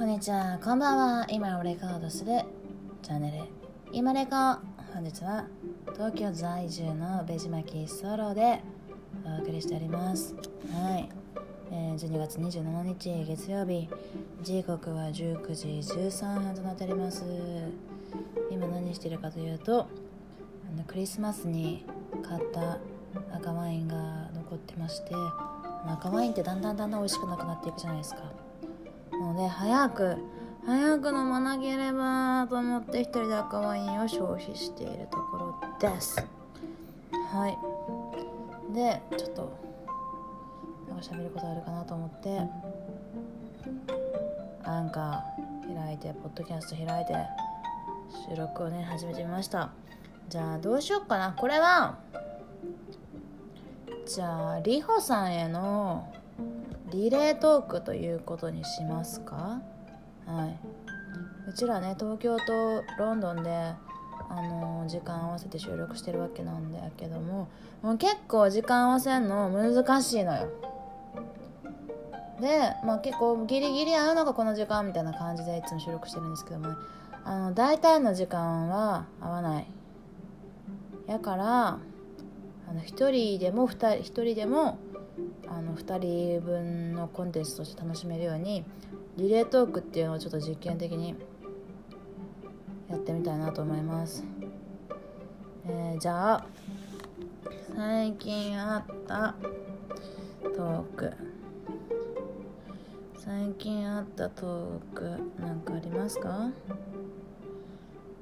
こんにちは、こんばんは。今をレコードするチャンネル、今レコ。本日は東京在住のベジマキソロでお送りしております。はい。えー12月27日月曜日、時刻は19時13分となっております。今何してるかというと、あのクリスマスに買った赤ワインが残ってまして、赤ワインってだんだんだんだん美味しくなくなっていくじゃないですか。ので早く早く飲まなければと思って一人で赤ワインを消費しているところです。はい。でちょっとなんか喋ることあるかなと思ってアンカー開いてポッドキャスト開いて収録をね始めてみました。じゃあどうしよっかな。これはじゃあリホさんへのリレートークということにしますか？はい。うちらね東京とロンドンであの時間合わせて収録してるわけなんだけどももう結構時間合わせるの難しいのよ。でまあ結構ギリギリ合うのがこの時間みたいな感じでいつも収録してるんですけどもあの大体の時間は合わない。やからあの1人でも 2, 人1人でもあの2人分のコンテンツとして楽しめるようにリレートークっていうのをちょっと実験的にやってみたいなと思います、えーじゃあ最近あったトーク。最近あったトークなんかありますか？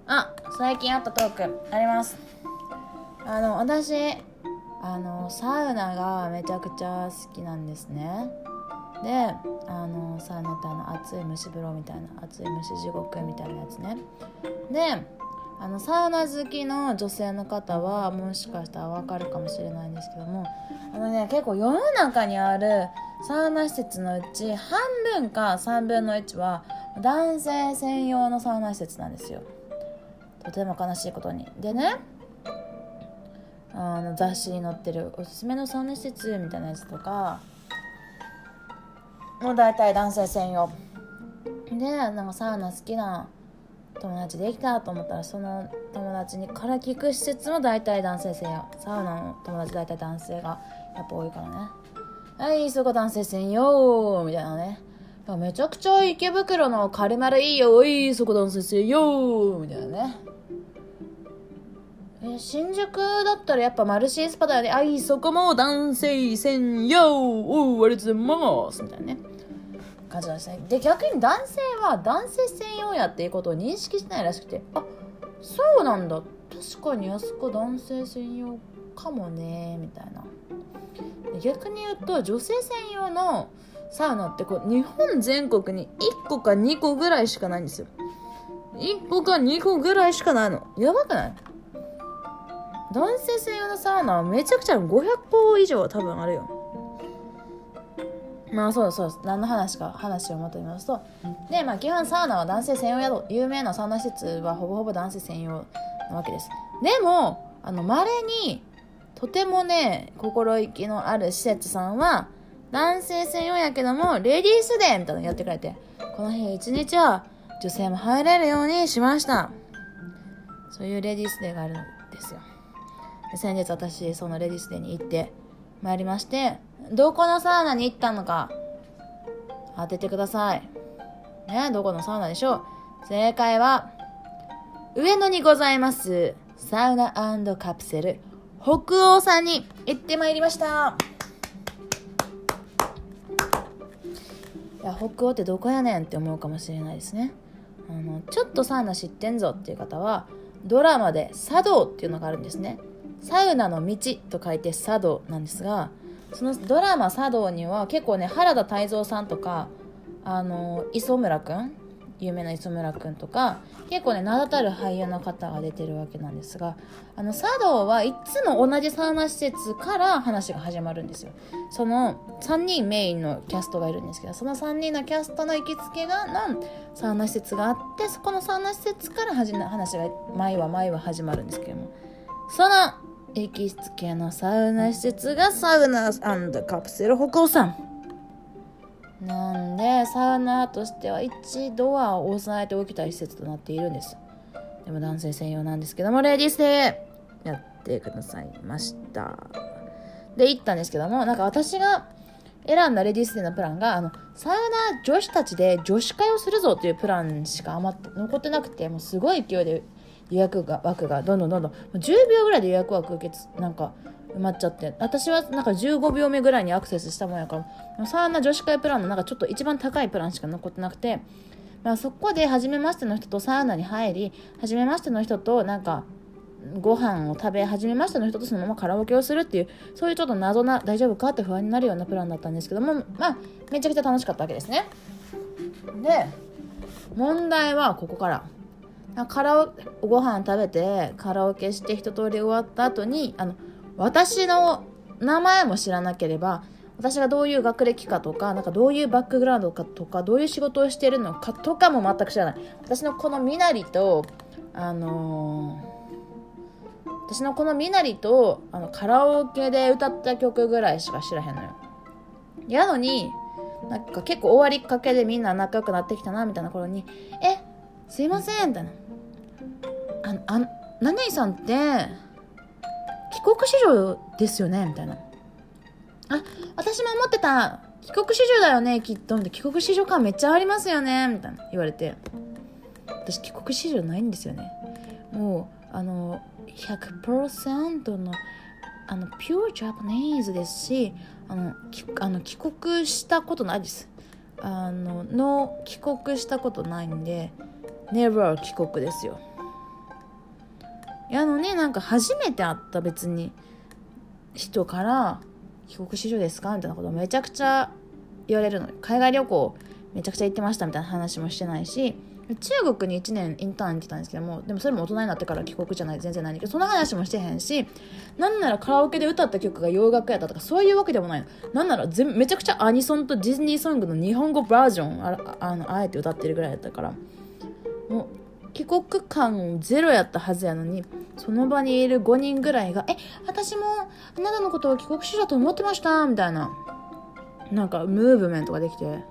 あ最近あったトークあります。あの私あのサウナがめちゃくちゃ好きなんですね。であのサウナってあの熱い蒸し風呂みたいな熱い蒸し地獄みたいなやつね。であのサウナ好きの女性の方はもしかしたらわかるかもしれないんですけどもあのね結構世の中にあるサウナ施設のうち半分か3分の1は男性専用のサウナ施設なんですよ。とても悲しいことに。でねあの雑誌に載ってるおすすめのサウナ施設みたいなやつとかもう大体男性専用。でなんかサウナ好きな友達できたと思ったらその友達にから聞く施設も大体男性専用。サウナの友達大体男性がやっぱ多いからね。はいそこ男性専用みたいなね。めちゃくちゃ池袋のカルマルいいよ。おいそこ男性専用みたいなね。え新宿だったらやっぱマルシースパだよね。あい、そこも男性専用おう、ありがとうございますみたいなね。感じなんですね。で、逆に男性は男性専用やっていうことを認識しないらしくて、あ、そうなんだ。確かにあそこ男性専用かもね、みたいな。逆に言うと、女性専用のサウナってこう、日本全国に1個か2個ぐらいしかないんですよ。1個か2個ぐらいしかないの。やばくない？男性専用のサウナはめちゃくちゃ500個以上多分あるよ。まあそうそう何の話か話をまとめますと。でまあ基本サウナは男性専用宿有名なサウナ施設はほぼほぼ男性専用なわけです。でもあの稀にとてもね心意気のある施設さんは男性専用やけどもレディースデーみたいなのやってくれてこの日一日は女性も入れるようにしました。そういうレディースデーがあるんですよ。先日私そのレディスデに行ってまいりましてどこのサウナに行ったのか当ててください。ねどこのサウナでしょう。正解は上野にございますサウナカプセル北欧さんに行ってまいりました。いや北欧ってどこやねんって思うかもしれないですね。あのちょっとサウナ知ってんぞっていう方はドラマで茶道っていうのがあるんですね。サウナの道と書いて茶道なんですがそのドラマ茶道には結構ね原田泰造さんとかあの磯村くん有名な磯村くんとか結構ね名だたる俳優の方が出てるわけなんですがあの茶道はいつも同じサウナ施設から話が始まるんですよ。その3人メインのキャストがいるんですけどその3人のキャストの行きつけがのサウナ施設があってそこのサウナ施設から話が毎話毎話始まるんですけども。その行きつけのサウナ施設がサウナカプセル北欧さん。なんでサウナとしては一度は押さえておきたい施設となっているんです。でも男性専用なんですけどもレディースで。やってくださいました。で行ったんですけどもなんか私が選んだレディースデーのプランがあのサウナ女子たちで女子会をするぞっていうプランしか余って残ってなくてもうすごい勢いで予約が枠がどんどんどんどん。10秒ぐらいで予約枠受けなんか埋まっちゃって。私はなんか15秒目ぐらいにアクセスしたもんやから。サウナ女子会プランのなんかちょっと一番高いプランしか残ってなくて、まあ、そこで初めましての人とサウナに入り初めましての人となんかご飯を食べ始めましたの人とそのままカラオケをするっていうそういうちょっと謎な大丈夫かって不安になるようなプランだったんですけども。まあめちゃくちゃ楽しかったわけですね。で問題はここから。カラオご飯食べてカラオケして一通り終わった後にあの私の名前も知らなければ私がどういう学歴かとか、なんかどういうバックグラウンドかとか、どういう仕事をしてるのかとかも全く知らない。私のこの身なりと、あのー、私のこの身なりと、あの、カラオケで歌った曲ぐらいしか知らへんのよ。やのに、なんか結構終わりかけでみんな仲良くなってきたな、みたいな頃に、え、すいません、みたいな。あ、あ、何々さんって、帰国子女ですよね？みたいな。あ、私も思ってた。帰国子女だよね、きっと。みたいな。帰国子女感めっちゃありますよね？みたいな言われて。私、帰国子女ないんですよね。もう、あの、100%の、あの、ピュージャパニーズですし、あの、あの帰国したことないです。あの、の、帰国したことないんで、never 帰国ですよ。やのになんか初めて会った別に人から帰国子女ですかみたいなことめちゃくちゃ言われるの。海外旅行めちゃくちゃ行ってましたみたいな話もしてないし中国に1年インターンに来たんですけどもでもそれも大人になってから帰国じゃない全然ないけどそんな話もしてへんしなんならカラオケで歌った曲が洋楽やったとかそういうわけでもないの。なんならめちゃくちゃアニソンとディズニーソングの日本語バージョンああのあえて歌ってるぐらいだったから。もう帰国感ゼロやったはずやのにその場にいる5人ぐらいが「え私もあなたのことを帰国子女と思ってました」みたいななんかムーブメントができて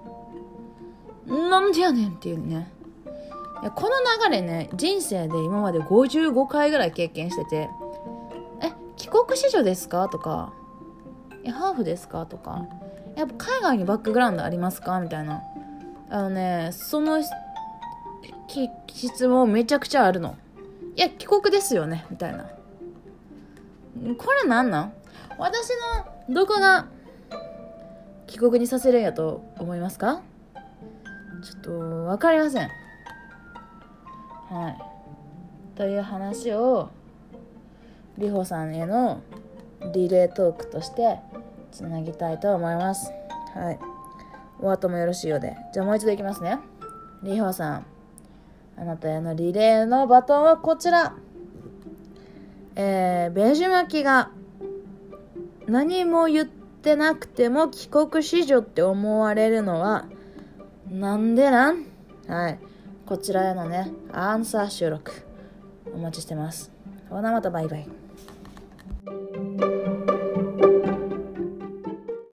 なんでやねんっていうねいやこの流れね人生で今まで55回ぐらい経験してて「え帰国子女ですか?」とか「えハーフですか?」とか「やっぱ海外にバックグラウンドありますか?」みたいなあのねその質問めちゃくちゃあるの。いや、帰国ですよね、みたいな。これなんなん？私のどこが帰国にさせるんやと思いますか？ちょっと分かりません。はい。という話を美穂さんへのリレートークとしてつなぎたいと思います。はい。お後もよろしいようで。じゃあもう一度いきますね。リホさん。あなたへのリレーのバトンはこちら。えー、ベジマキが何も言ってなくても帰国子女って思われるのはなんでなん？はい。こちらへのね、アンサー収録お待ちしてます。ほなまたバイバイ。